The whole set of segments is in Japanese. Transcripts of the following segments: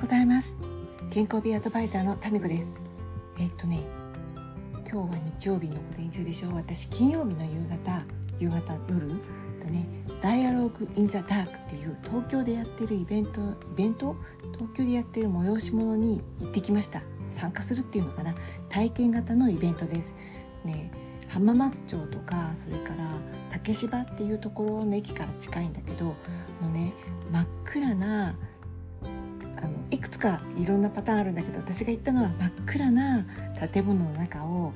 うございます。健康美アドバイザーのタミコです。えっとね今日は日曜日の午前中でしょう。私金曜日の夕方夕方夜とねダイアログ・イン・ザ・ダークっていう東京でやってるイベントイベント？東京でやってる催し物に行ってきました。参加するっていうのかな？体験型のイベントです。ね浜松町とかそれから竹芝っていうところの駅から近いんだけどのね真っ暗なかいろんなパターンあるんだけど私が行ったのは真っ暗な建物の中を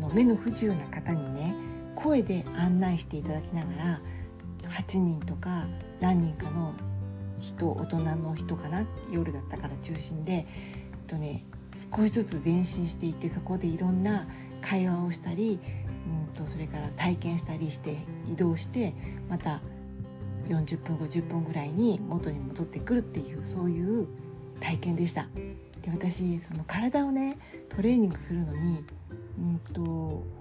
の目の不自由な方にね声で案内していただきながら8人とか何人かの人大人の人かな夜だったから中心で、えっとね、少しずつ前進していってそこでいろんな会話をしたりうんとそれから体験したりして移動してまた40分50分ぐらいに元に戻ってくるっていうそういう体験でした。で私その体をねトレーニングするのにうんと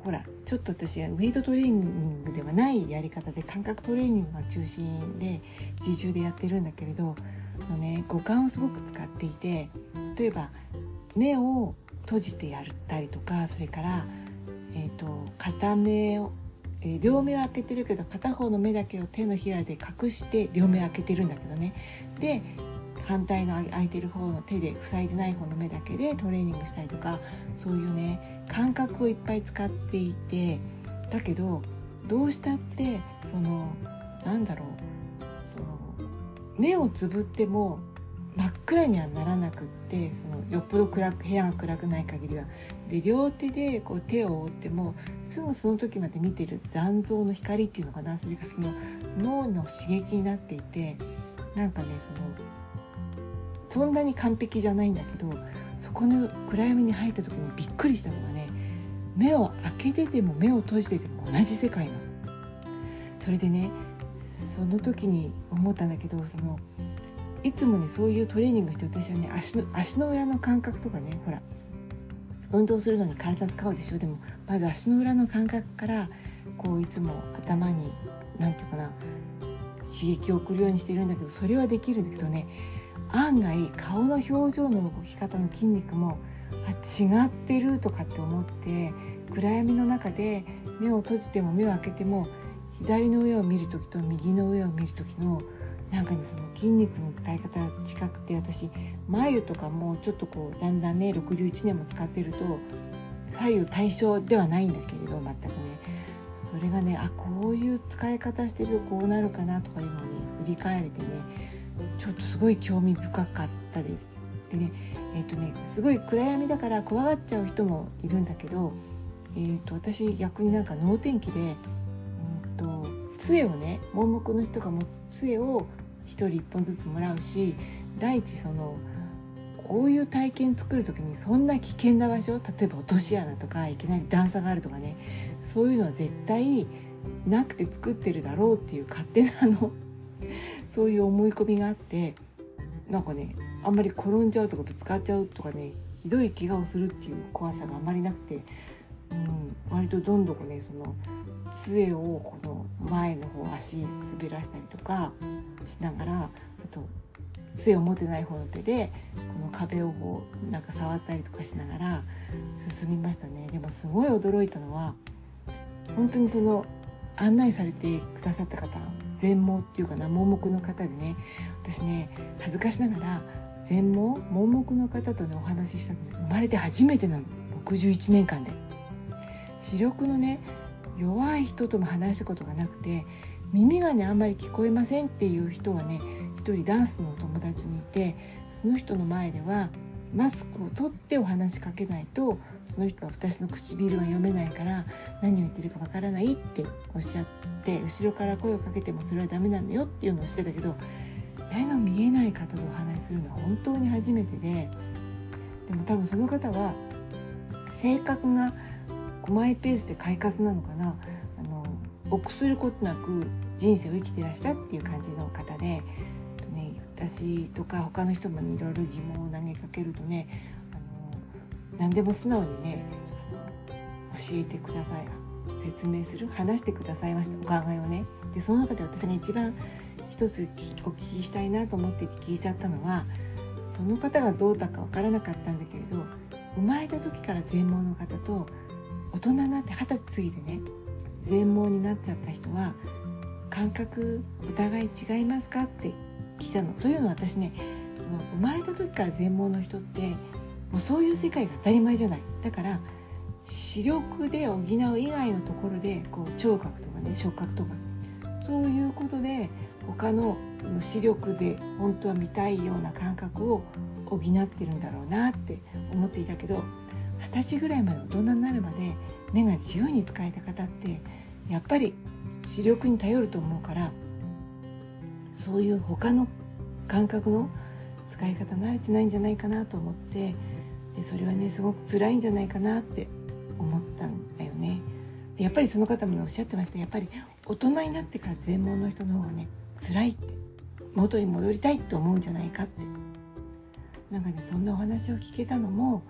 ほらちょっと私はウェイトトレーニングではないやり方で感覚トレーニングが中心で自重でやってるんだけれどの、ね、五感をすごく使っていて例えば目を閉じてやったりとかそれから、えーと、片目を、えー、両目を開けてるけど片方の目だけを手のひらで隠して両目を開けてるんだけどねで反対の空いてる方の手で塞いでない方の目だけでトレーニングしたりとかそういうね感覚をいっぱい使っていてだけどどうしたってそのなんだろうその目をつぶっても真っ暗にはならなくってそのよっぽど暗く部屋が暗くない限りは。で両手でこう手を覆ってもすぐその時まで見てる残像の光っていうのかなそれがその脳の刺激になっていてなんかねそのそんなに完璧じゃないんだけどそこの暗闇に入った時にびっくりしたのがね目を開けてても目を閉じてても同じ世界なの。それでねその時に思ったんだけどそのいつもねそういうトレーニングして私はね足の足の裏の感覚とかねほら運動するのに体使うでしょ？でもまず足の裏の感覚からこういつも頭に何て言うかな刺激を送るようにしているんだけどそれはできるんだけどね案外顔の表情の動き方の筋肉もあ違ってるとかって思って暗闇の中で目を閉じても目を開けても左の上を見る時と右の上を見る時のなんかねその筋肉の使い方が近くて私眉とかもちょっとこうだんだんね61年も使ってると左右対称ではないんだけれど全くねそれがねあこういう使い方してるとこうなるかなとかいうのをね振り返れてねちょっとすごい興味深かったです。でねえーとね、すごい暗闇だから怖がっちゃう人もいるんだけど、えーと、私逆になんか能天気で、うんと、杖をね盲目の人が持つ杖を1人1本ずつもらうし第一そのこういう体験作る時にそんな危険な場所例えば落とし穴とかいきなり段差があるとかねそういうのは絶対なくて作ってるだろうっていう勝手なあのそういう思い込みがあってなんかねあんまり転んじゃうとかぶつかっちゃうとかねひどい怪我をするっていう怖さがあまりなくて、うん、割とどんどんねその杖をこの前の方足滑らしたりとかしながらあと杖を持てない方の手でこの壁をこうなんか触ったりとかしながら進みましたね。でもすごい驚いたのは本当にその案内されてくださった方全盲っていうかな盲目の方でね私ね恥ずかしながら全盲盲目の方とねお話ししたの生まれて初めてなの。61年間で。視力のね弱い人とも話したことがなくて耳がねあんまり聞こえませんっていう人はね一人ダンスのお友達にいてその人の前ではマスクを取ってお話しかけないとその人は私の唇が読めないから何を言ってるかわからないっておっしゃって後ろから声をかけてもそれはダメなんだよっていうのをしてたけど目の見えない方とお話しするのは本当に初めてででも多分その方は性格がマイペースで快活なのかなあの臆することなく人生を生きてらしたっていう感じの方で、ね、私とか他の人もねいろいろ疑問を投げかけるとねあの何でも素直にね教えてください説明する話してくださいましたお考えをね。でその中で私が一番一つお聞きしたいなと思って聞いちゃったのはその方がどうだか分からなかったんだけれど生まれた時から全盲の方と大人になって二十歳過ぎてね全盲になっちゃった人は感覚お互い違いますかって聞いたの。というのは私ね生まれた時から全盲の人ってもうそういう世界が当たり前じゃない。だから視力で補う以外のところでこう聴覚とかね触覚とかそういうことで他の視力で本当は見たいような感覚を補ってるんだろうなって思っていたけど二十歳ぐらいまで大人になるまで目が自由に使えた方ってやっぱり視力に頼ると思うからそういう他の感覚の使い方慣れてないんじゃないかなと思ってでそれはねすごく辛いんじゃないかなって思ったんだよね。でやっぱりその方も、おっしゃってました。やっぱり大人になってから全盲の人の方がね辛いって元に戻りたいって思うんじゃないかって。なんかねそんなお話を聞けたのも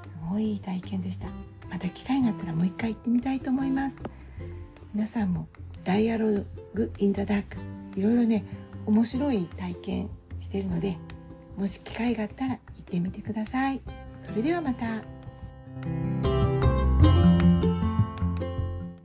すごいいい体験でした。また機会があったらもう一回行ってみたいと思います。皆さんもダイアログインダダークいろいろね面白い体験してるのでもし機会があったら行ってみてくださいそれではまた。